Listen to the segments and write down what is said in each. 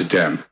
From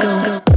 go. go.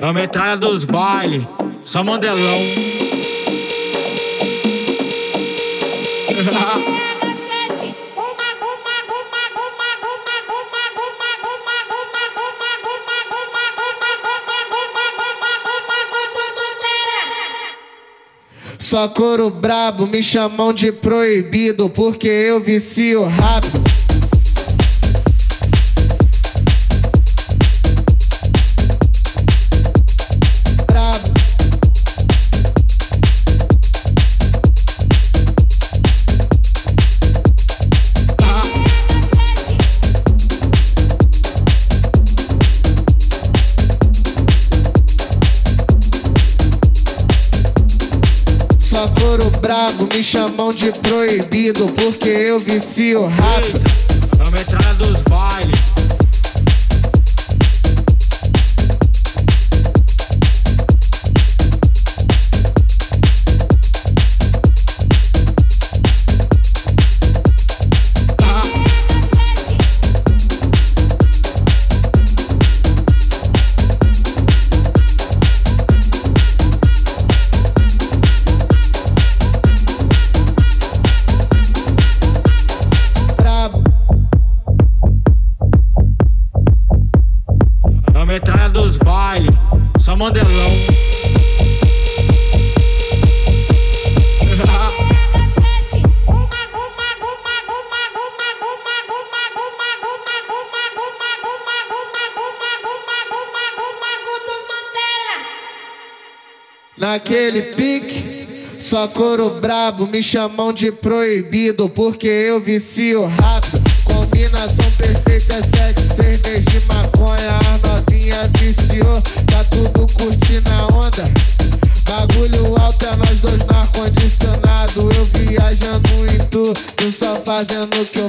É a metralha dos bailes, só mandelão. Só couro brabo, me chamam de proibido porque eu vicio rápido. Chamam de proibido porque eu vicio rápido. A metralha dos bailes. Naquele pique. Só coro brabo, me chamam de proibido porque eu vicio rápido. Combinação perfeita, sete cerveja de maconha. A novinha viciou, tá tudo curtindo a onda. Bagulho alto é nós dois no ar-condicionado. Eu viajando tu, tu só fazendo o que eu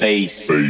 face, face,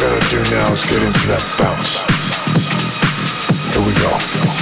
gotta do now is get into that bounce. Here we go.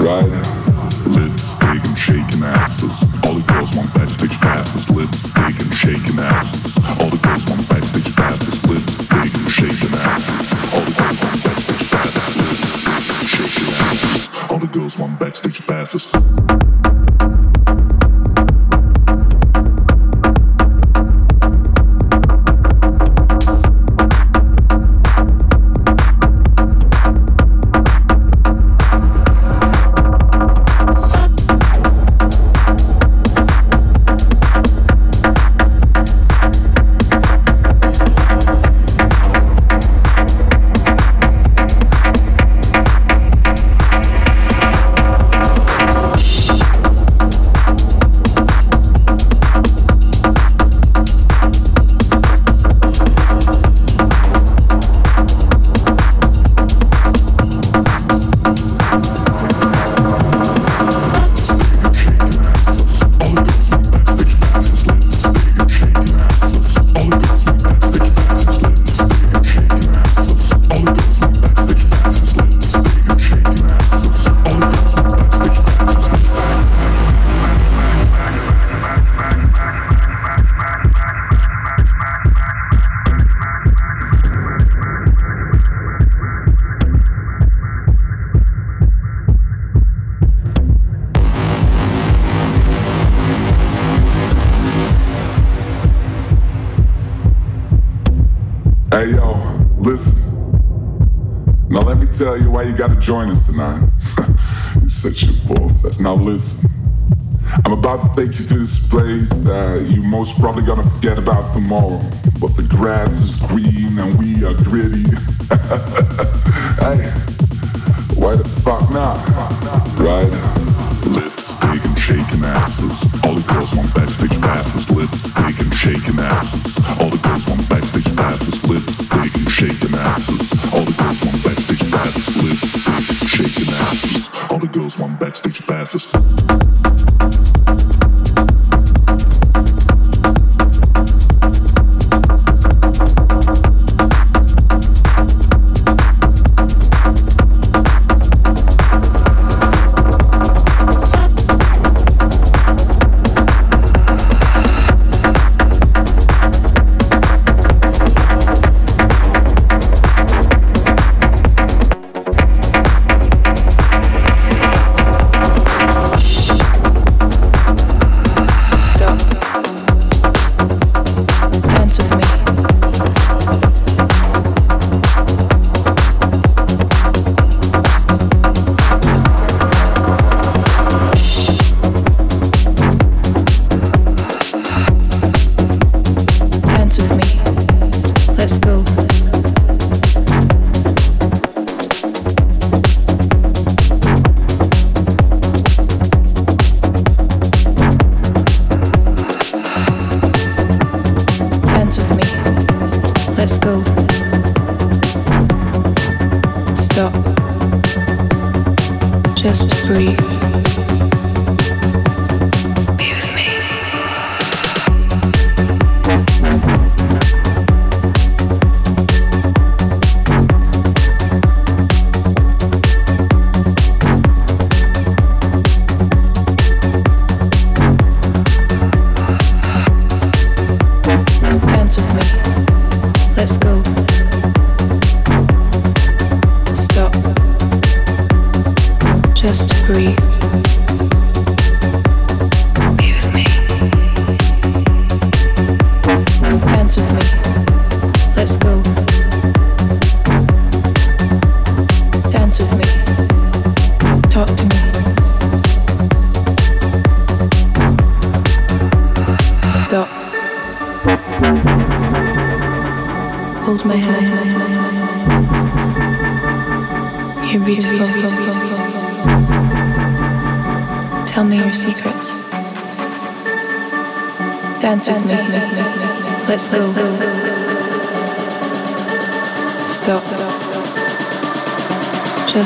Right? Lipstick and shaking asses. All the girls want backstage passes. Lipstick and shaking asses. All the girls want backstage passes. Lipstick and shaking asses. All the girls want backstage passes. Lipstick and shaking asses. All the girls want backstage passes. Join us tonight. You're such a ball fest. Now listen. I'm about to take you to this place that you most probably gonna forget about tomorrow. But the grass is green and we are gritty. hey, why the fuck not? Right? Lipstick and shaking asses. All the girls want backstage passes. Lipstick and shaking asses.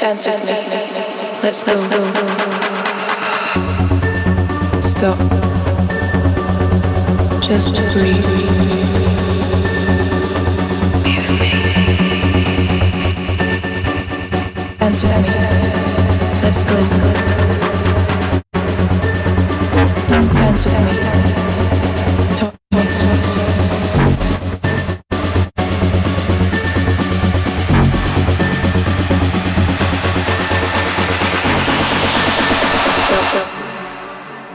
dance with me. Let's go. Stop. Just breathe. Dance with me.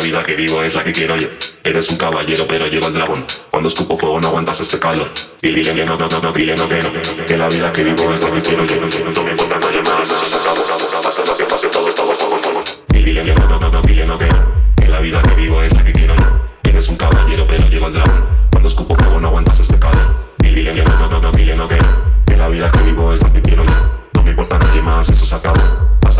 Vida que vivo es la que quiero yo. Eres un caballero, pero llevo el dragón. Cuando escupo fuego no aguantas este calor. Y dile que no, no, no, no, dile no, que no. Que la vida que vivo es la que quiero yo. No me importa nadie más, eso se acabó. No, no, no, no, no, no. Que la vida que vivo es la que quiero yo. Eres un caballero, pero llevo el dragón. Cuando escupo fuego no aguantas este calor. Y dile que no, no, no, no, dile no, que no. Que la vida que vivo es la que quiero yo. No me importa nadie más, eso se acabó.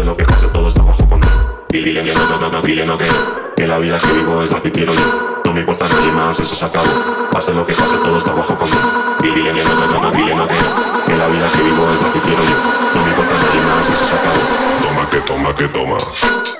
Lo que pase, todo está bajo control. Y dile que no, no, no, no, no, que no. La vida que vivo es la que quiero yo. No me importa nadie más, eso se acabó. Pase lo que pase, todo está bajo control. Y dile que no, no, no, no, dile no, que no. Que la vida que vivo es la que quiero yo. No me importa nadie más, eso se acabó. Toma que toma que. Toma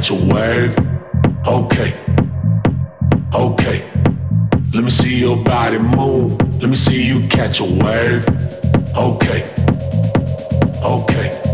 catch a wave. Okay, okay. Let me see your body move. Let me see you catch a wave. Okay, okay.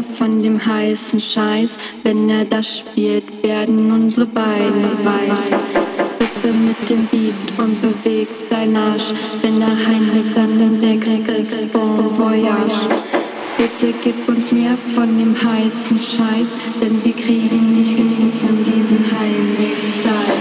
mehr von dem heißen Scheiß. Wenn er das spielt, werden unsere Beine weich. Wippe mit dem Beat und bewegt dein Arsch. Wenn er Heinrich Sand entdeckt, bon voyage. Bitte gib uns mehr von dem heißen Scheiß, denn wir kriegen nicht genug von diesem Heinrich-Style.